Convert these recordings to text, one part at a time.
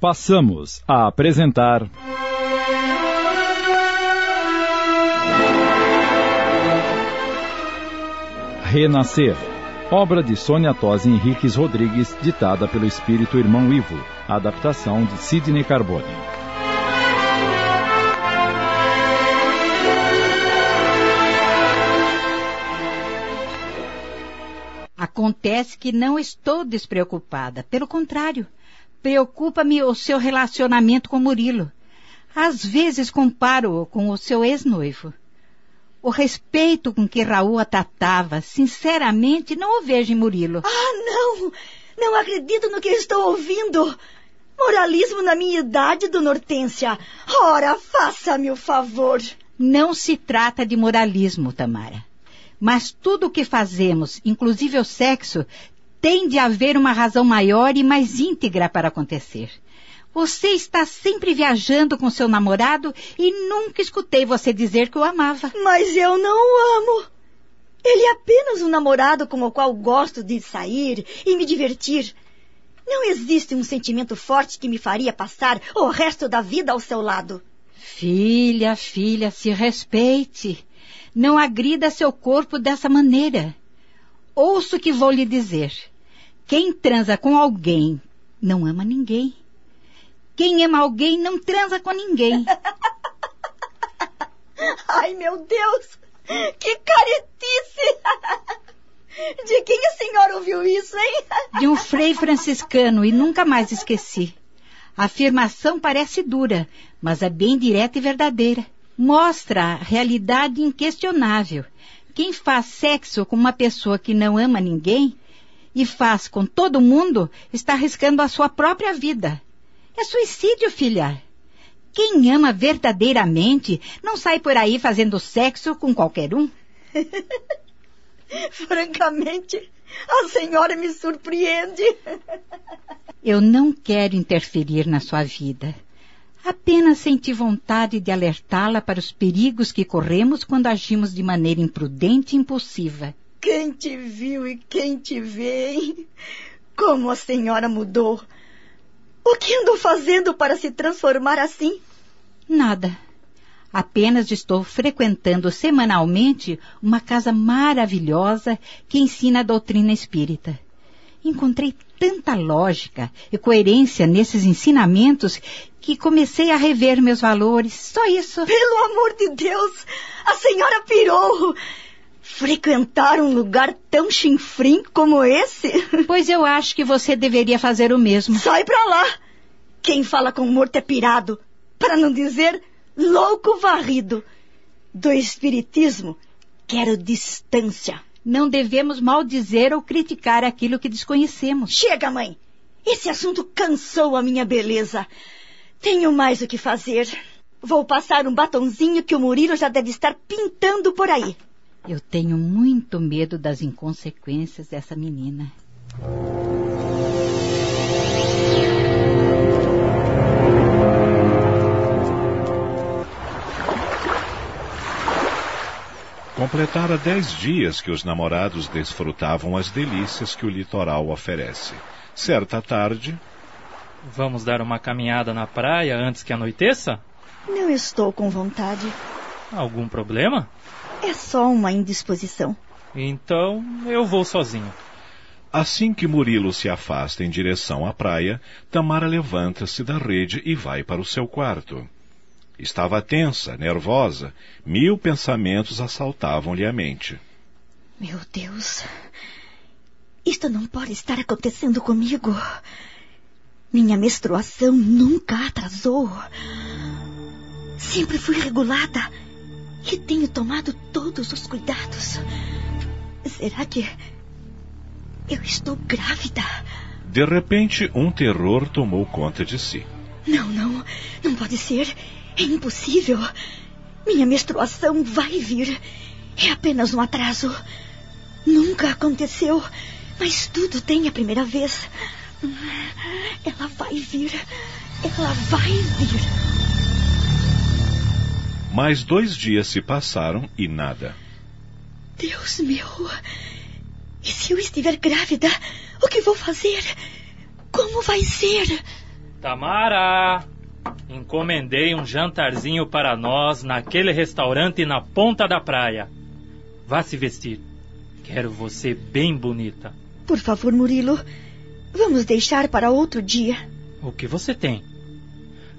Passamos a apresentar. Renascer. Obra de Sônia Tosi Henriques Rodrigues, ditada pelo espírito irmão Ivo. Adaptação de Sidney Carbone. Acontece que não estou despreocupada. Pelo contrário, preocupa-me o seu relacionamento com Murilo. Às vezes comparo-o com o seu ex-noivo. O respeito com que Raul a tratava, sinceramente, não o vejo em Murilo. Ah, não! Não acredito no que estou ouvindo! Moralismo na minha idade, Dona Hortência. Ora, faça-me o favor. Não se trata de moralismo, Tamara. Mas tudo o que fazemos, inclusive o sexo, tem de haver uma razão maior e mais íntegra para acontecer. Você está sempre viajando com seu namorado e nunca escutei você dizer que o amava. Mas eu não o amo. Ele é apenas um namorado com o qual gosto de sair e me divertir. Não existe um sentimento forte que me faria passar o resto da vida ao seu lado. Filha, filha, se respeite. Não agrida seu corpo dessa maneira. Ouça o que vou lhe dizer. Quem transa com alguém não ama ninguém. Quem ama alguém não transa com ninguém. Ai, meu Deus! Que caretice! De quem a senhora ouviu isso, hein? De um frei franciscano e nunca mais esqueci. A afirmação parece dura, mas é bem direta e verdadeira mostra a realidade inquestionável. Quem faz sexo com uma pessoa que não ama ninguém e faz com todo mundo está arriscando a sua própria vida. É suicídio, filha. Quem ama verdadeiramente não sai por aí fazendo sexo com qualquer um. Francamente, a senhora me surpreende. Eu não quero interferir na sua vida. Apenas senti vontade de alertá-la para os perigos que corremos quando agimos de maneira imprudente e impulsiva. Quem te viu e quem te vê, hein? Como a senhora mudou. O que andou fazendo para se transformar assim? Nada. Apenas estou frequentando semanalmente uma casa maravilhosa que ensina a doutrina espírita. Encontrei tanta lógica e coerência nesses ensinamentos que comecei a rever meus valores. Só isso. Pelo amor de Deus! A senhora pirou! Frequentar um lugar tão chinfrim como esse? Pois eu acho que você deveria fazer o mesmo. Sai pra lá! Quem fala com morto é pirado, para não dizer louco varrido. Do espiritismo, quero distância. Não devemos maldizer ou criticar aquilo que desconhecemos. Chega, mãe! Esse assunto cansou a minha beleza. Tenho mais o que fazer. Vou passar um batonzinho que o Murilo já deve estar pintando por aí. Eu tenho muito medo das inconsequências dessa menina. Completara dez dias que os namorados desfrutavam as delícias que o litoral oferece. Certa tarde. Vamos dar uma caminhada na praia antes que anoiteça? Não estou com vontade. Algum problema? É só uma indisposição. Então eu vou sozinho. Assim que Murilo se afasta em direção à praia, Tamara levanta-se da rede e vai para o seu quarto. Estava tensa, nervosa. Mil pensamentos assaltavam-lhe a mente. Meu Deus. Isto não pode estar acontecendo comigo. Minha menstruação nunca atrasou. Sempre fui regulada e tenho tomado todos os cuidados. Será que eu estou grávida? De repente, um terror tomou conta de si. Não, não, não pode ser. É impossível. Minha menstruação vai vir. É apenas um atraso. Nunca aconteceu, mas tudo tem a primeira vez. Ela vai vir. Ela vai vir. Mais dois dias se passaram e nada. Deus meu! E se eu estiver grávida, o que vou fazer? Como vai ser? Tamara! Encomendei um jantarzinho para nós naquele restaurante na ponta da praia. Vá se vestir. Quero você bem bonita. Por favor, Murilo, vamos deixar para outro dia. O que você tem?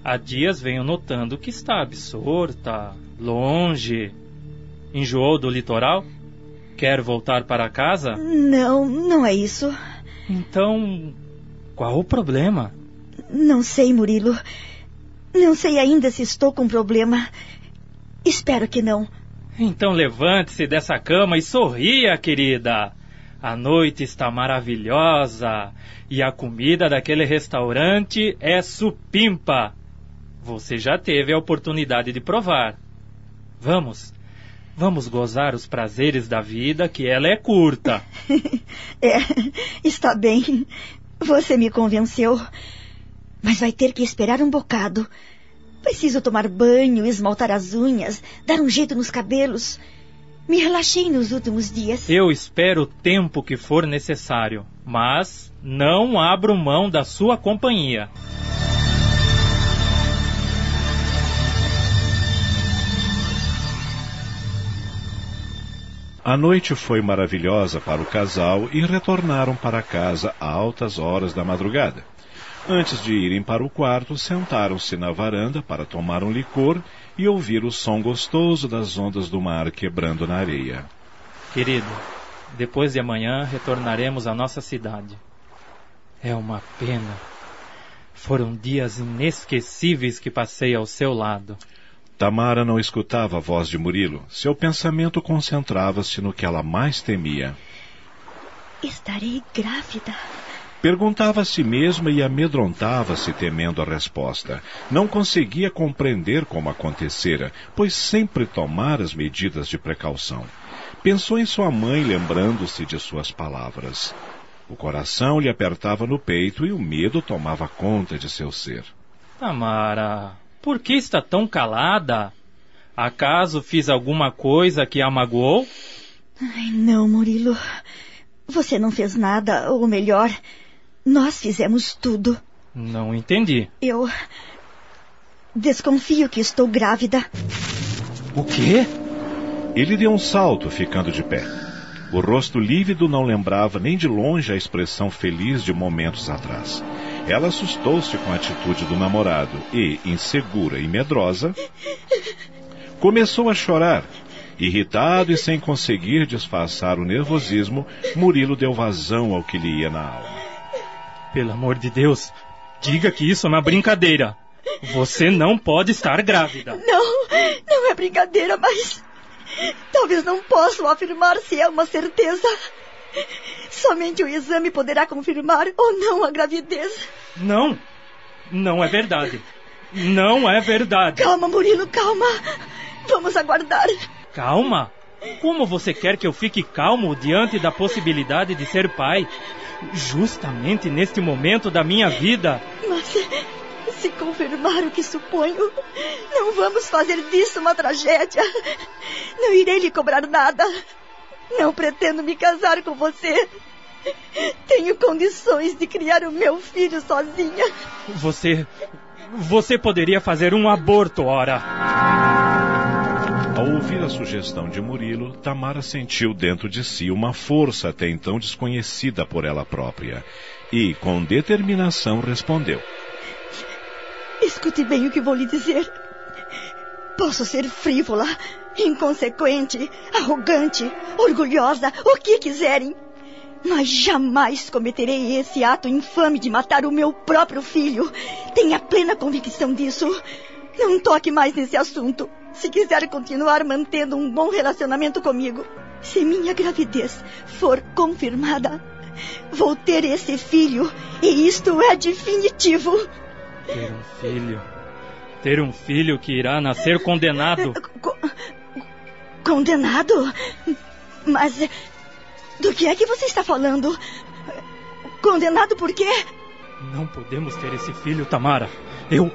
Há dias venho notando que está absorta, longe. Enjoou do litoral? Quer voltar para casa? Não, não é isso. Então, qual o problema? Não sei, Murilo. Não sei ainda se estou com problema. Espero que não. Então levante-se dessa cama e sorria, querida. A noite está maravilhosa e a comida daquele restaurante é supimpa. Você já teve a oportunidade de provar. Vamos, vamos gozar os prazeres da vida, que ela é curta. é, está bem. Você me convenceu. Mas vai ter que esperar um bocado. Preciso tomar banho, esmaltar as unhas, dar um jeito nos cabelos. Me relaxei nos últimos dias. Eu espero o tempo que for necessário, mas não abro mão da sua companhia. A noite foi maravilhosa para o casal e retornaram para casa a altas horas da madrugada. Antes de irem para o quarto, sentaram-se na varanda para tomar um licor e ouvir o som gostoso das ondas do mar quebrando na areia. Querido, depois de amanhã retornaremos à nossa cidade. É uma pena. Foram dias inesquecíveis que passei ao seu lado. Tamara não escutava a voz de Murilo. Seu pensamento concentrava-se no que ela mais temia. Estarei grávida. Perguntava a si mesma e amedrontava-se temendo a resposta. Não conseguia compreender como acontecera, pois sempre tomara as medidas de precaução. Pensou em sua mãe, lembrando-se de suas palavras. O coração lhe apertava no peito e o medo tomava conta de seu ser. Tamara, por que está tão calada? Acaso fiz alguma coisa que a magoou? Ai, não, Murilo. Você não fez nada, ou melhor, nós fizemos tudo. Não entendi. Eu. Desconfio que estou grávida. O quê? Ele deu um salto, ficando de pé. O rosto lívido não lembrava nem de longe a expressão feliz de momentos atrás. Ela assustou-se com a atitude do namorado e, insegura e medrosa, começou a chorar. Irritado e sem conseguir disfarçar o nervosismo, Murilo deu vazão ao que lhe ia na alma. Pelo amor de Deus, diga que isso é uma brincadeira. Você não pode estar grávida. Não, não é brincadeira, mas. Talvez não possa afirmar se é uma certeza. Somente o exame poderá confirmar ou não a gravidez. Não, não é verdade. Não é verdade. Calma, Murilo, calma. Vamos aguardar. Calma? Como você quer que eu fique calmo diante da possibilidade de ser pai? Justamente neste momento da minha vida. Mas se confirmar o que suponho, não vamos fazer disso uma tragédia. Não irei lhe cobrar nada. Não pretendo me casar com você. Tenho condições de criar o meu filho sozinha. Você. Você poderia fazer um aborto, ora. Ao ouvir a sugestão de Murilo, Tamara sentiu dentro de si uma força até então desconhecida por ela própria e, com determinação, respondeu: Escute bem o que vou lhe dizer. Posso ser frívola, inconsequente, arrogante, orgulhosa, o que quiserem. Mas jamais cometerei esse ato infame de matar o meu próprio filho. Tenha plena convicção disso. Não toque mais nesse assunto. Se quiser continuar mantendo um bom relacionamento comigo, se minha gravidez for confirmada, vou ter esse filho e isto é definitivo. Ter um filho. Ter um filho que irá nascer condenado. Co condenado? Mas do que é que você está falando? Condenado por quê? Não podemos ter esse filho, Tamara. Eu.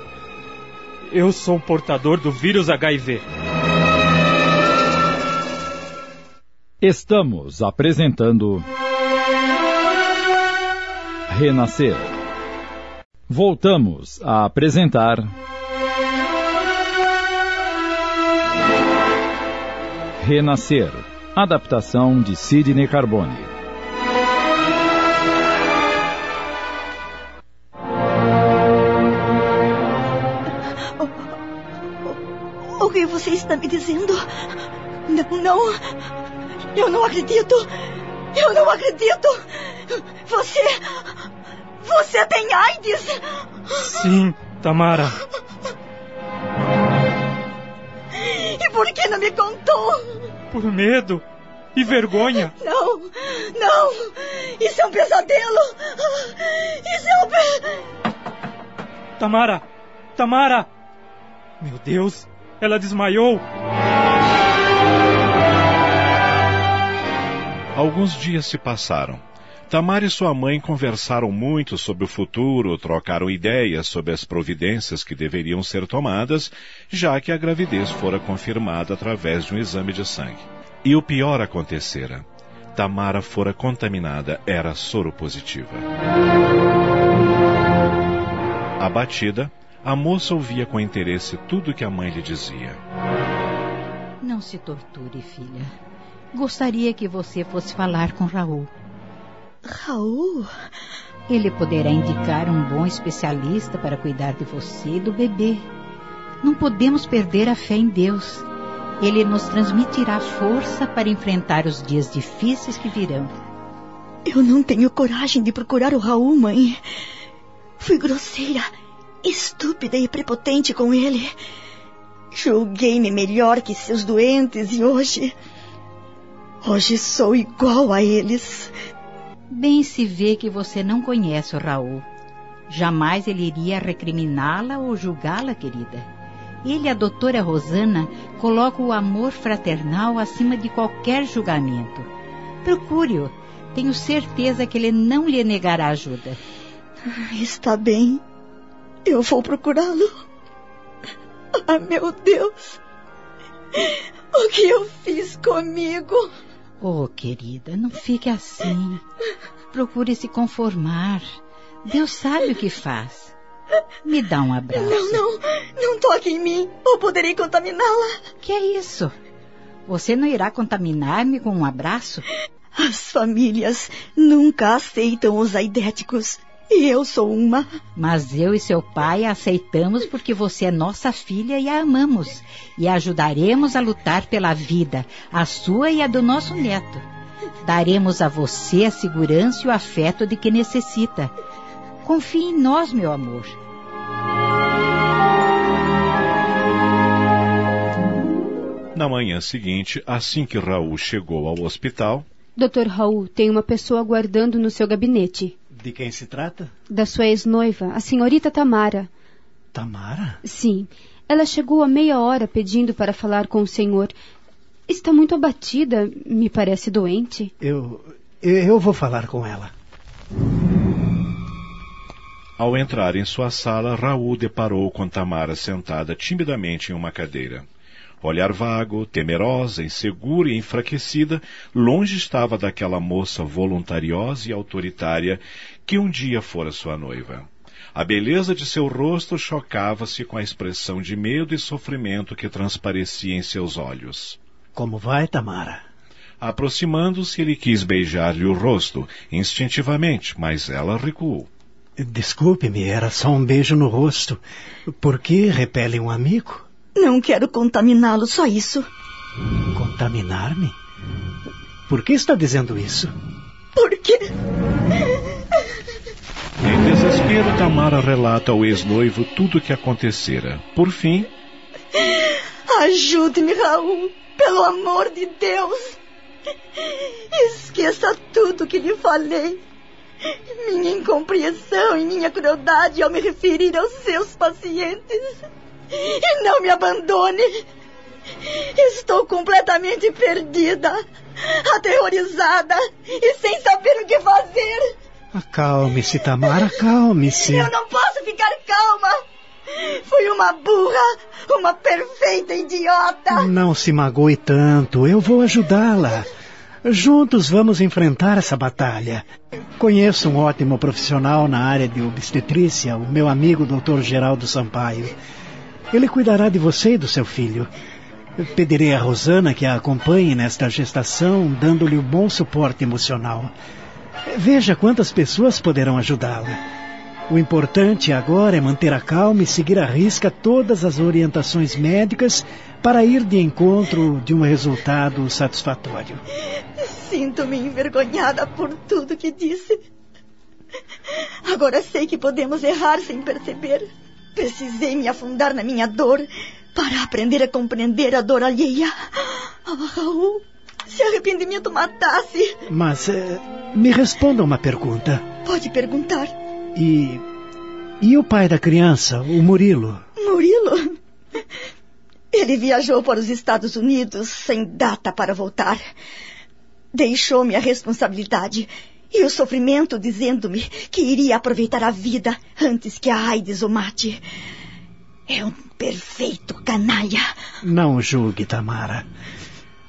Eu sou portador do vírus HIV. Estamos apresentando. Renascer. Voltamos a apresentar. Renascer. Adaptação de Sidney Carbone. O que você está me dizendo? Não, não. Eu não acredito. Eu não acredito. Você. Você tem AIDS? Sim, Tamara. E por que não me contou? Por medo e vergonha. Não, não. Isso é um pesadelo. Isso é um pe... Tamara! Tamara! Meu Deus, ela desmaiou. Alguns dias se passaram. Tamara e sua mãe conversaram muito sobre o futuro, trocaram ideias sobre as providências que deveriam ser tomadas, já que a gravidez fora confirmada através de um exame de sangue. E o pior acontecera. Tamara fora contaminada, era soropositiva. Abatida, a moça ouvia com interesse tudo que a mãe lhe dizia. Não se torture, filha. Gostaria que você fosse falar com Raul. Raul? Ele poderá indicar um bom especialista para cuidar de você e do bebê. Não podemos perder a fé em Deus. Ele nos transmitirá força para enfrentar os dias difíceis que virão. Eu não tenho coragem de procurar o Raul, mãe. Fui grosseira, estúpida e prepotente com ele. Julguei-me melhor que seus doentes e hoje. Hoje sou igual a eles. Bem se vê que você não conhece o Raul. Jamais ele iria recriminá-la ou julgá-la, querida. Ele e a doutora Rosana colocam o amor fraternal acima de qualquer julgamento. Procure-o. Tenho certeza que ele não lhe negará ajuda. Está bem. Eu vou procurá-lo. Ah, meu Deus. O que eu fiz comigo? Oh, querida, não fique assim. Procure se conformar. Deus sabe o que faz. Me dá um abraço. Não, não, não toque em mim. Ou poderei contaminá-la. Que é isso? Você não irá contaminar-me com um abraço? As famílias nunca aceitam os aidéticos. E eu sou uma. Mas eu e seu pai a aceitamos porque você é nossa filha e a amamos. E a ajudaremos a lutar pela vida, a sua e a do nosso neto. Daremos a você a segurança e o afeto de que necessita. Confie em nós, meu amor. Na manhã seguinte, assim que Raul chegou ao hospital, Doutor Raul, tem uma pessoa aguardando no seu gabinete. De quem se trata? Da sua ex-noiva, a senhorita Tamara. Tamara? Sim. Ela chegou há meia hora pedindo para falar com o senhor. Está muito abatida, me parece doente. Eu. Eu vou falar com ela. Ao entrar em sua sala, Raul deparou com Tamara sentada timidamente em uma cadeira. Olhar vago, temerosa, insegura e enfraquecida, longe estava daquela moça voluntariosa e autoritária que um dia fora sua noiva. A beleza de seu rosto chocava-se com a expressão de medo e sofrimento que transparecia em seus olhos. Como vai, Tamara? Aproximando-se, ele quis beijar-lhe o rosto, instintivamente, mas ela recuou. Desculpe-me, era só um beijo no rosto. Por que repele um amigo? Não quero contaminá-lo, só isso. Contaminar-me? Por que está dizendo isso? Por quê? Em desespero, Tamara relata ao ex-noivo tudo o que acontecera. Por fim. Ajude-me, Raul, pelo amor de Deus. Esqueça tudo que lhe falei. Minha incompreensão e minha crueldade ao me referir aos seus pacientes. E não me abandone. Estou completamente perdida, aterrorizada e sem saber o que fazer. Acalme-se, Tamara, acalme-se. Eu não posso ficar calma. Fui uma burra, uma perfeita idiota. Não se magoe tanto, eu vou ajudá-la. Juntos vamos enfrentar essa batalha. Conheço um ótimo profissional na área de obstetrícia, o meu amigo Dr. Geraldo Sampaio. Ele cuidará de você e do seu filho. Pedirei a Rosana que a acompanhe nesta gestação, dando-lhe um bom suporte emocional. Veja quantas pessoas poderão ajudá-la. O importante agora é manter a calma e seguir à risca todas as orientações médicas para ir de encontro de um resultado satisfatório. Sinto-me envergonhada por tudo que disse. Agora sei que podemos errar sem perceber. Precisei me afundar na minha dor para aprender a compreender a dor alheia. Ah, Raul, se arrependimento matasse. Mas eh, me responda uma pergunta. Pode perguntar. E. E o pai da criança, o Murilo? Murilo? Ele viajou para os Estados Unidos sem data para voltar. Deixou-me a responsabilidade e o sofrimento dizendo-me que iria aproveitar a vida antes que a AIDS o mate. É um perfeito canalha. Não julgue, Tamara.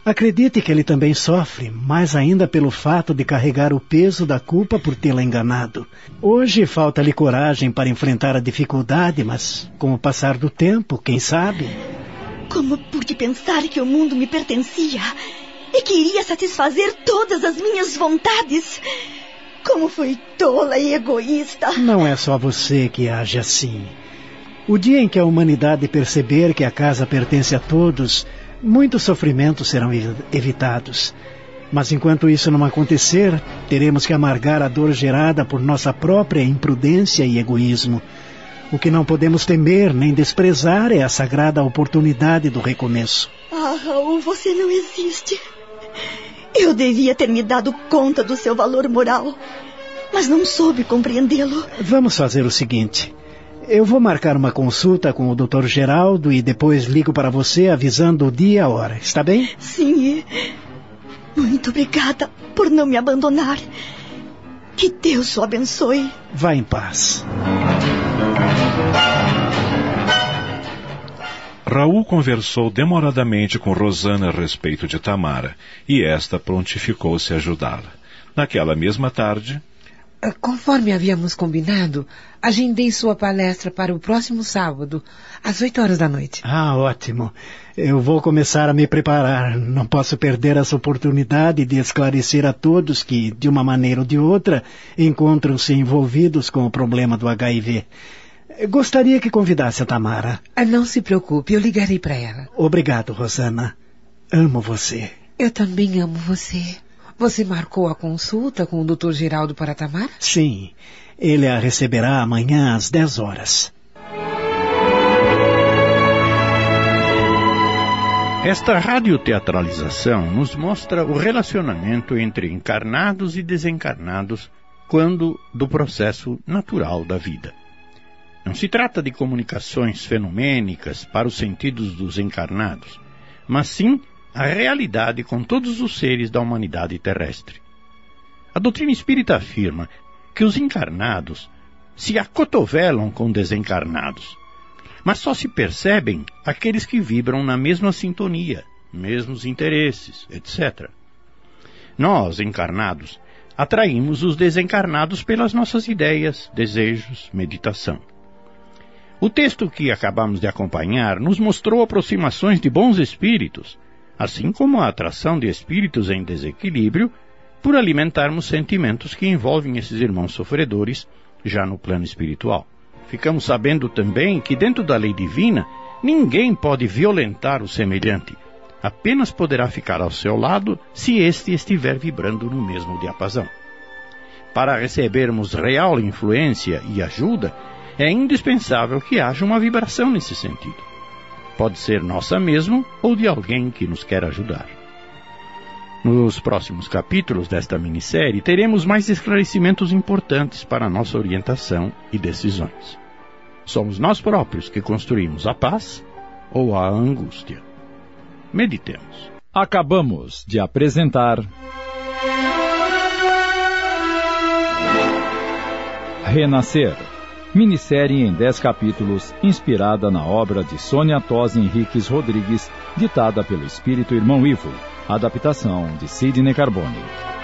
Acredite que ele também sofre, mais ainda pelo fato de carregar o peso da culpa por tê-la enganado. Hoje falta-lhe coragem para enfrentar a dificuldade, mas com o passar do tempo, quem sabe? Como pude pensar que o mundo me pertencia e que iria satisfazer todas as minhas vontades? Como fui tola e egoísta. Não é só você que age assim. O dia em que a humanidade perceber que a casa pertence a todos, muitos sofrimentos serão evitados. Mas enquanto isso não acontecer, teremos que amargar a dor gerada por nossa própria imprudência e egoísmo. O que não podemos temer nem desprezar é a sagrada oportunidade do recomeço. Ah, Raul, você não existe. Eu devia ter me dado conta do seu valor moral, mas não soube compreendê-lo. Vamos fazer o seguinte. Eu vou marcar uma consulta com o Dr. Geraldo e depois ligo para você avisando o dia e a hora. Está bem? Sim. Muito obrigada por não me abandonar. Que Deus o abençoe. Vá em paz. Raul conversou demoradamente com Rosana a respeito de Tamara, e esta prontificou-se a ajudá-la. Naquela mesma tarde, ah, conforme havíamos combinado, agendei sua palestra para o próximo sábado, às oito horas da noite. Ah, ótimo. Eu vou começar a me preparar. Não posso perder essa oportunidade de esclarecer a todos que, de uma maneira ou de outra, encontram-se envolvidos com o problema do HIV. Gostaria que convidasse a Tamara. Ah, não se preocupe, eu ligarei para ela. Obrigado, Rosana. Amo você. Eu também amo você. Você marcou a consulta com o Dr. Geraldo para Tamara? Sim. Ele a receberá amanhã às 10 horas. Esta radioteatralização nos mostra o relacionamento entre encarnados e desencarnados quando do processo natural da vida. Não se trata de comunicações fenomênicas para os sentidos dos encarnados, mas sim a realidade com todos os seres da humanidade terrestre. A doutrina espírita afirma que os encarnados se acotovelam com desencarnados, mas só se percebem aqueles que vibram na mesma sintonia, mesmos interesses, etc. Nós, encarnados, atraímos os desencarnados pelas nossas ideias, desejos, meditação. O texto que acabamos de acompanhar nos mostrou aproximações de bons espíritos assim como a atração de espíritos em desequilíbrio, por alimentarmos sentimentos que envolvem esses irmãos sofredores já no plano espiritual. Ficamos sabendo também que, dentro da lei divina, ninguém pode violentar o semelhante, apenas poderá ficar ao seu lado se este estiver vibrando no mesmo diapasão. Para recebermos real influência e ajuda, é indispensável que haja uma vibração nesse sentido. Pode ser nossa mesmo ou de alguém que nos quer ajudar. Nos próximos capítulos desta minissérie, teremos mais esclarecimentos importantes para nossa orientação e decisões. Somos nós próprios que construímos a paz ou a angústia. Meditemos. Acabamos de apresentar. Renascer minissérie em 10 capítulos, inspirada na obra de Sônia Tosi Henriques Rodrigues, ditada pelo espírito irmão Ivo. Adaptação de Sidney Carbone.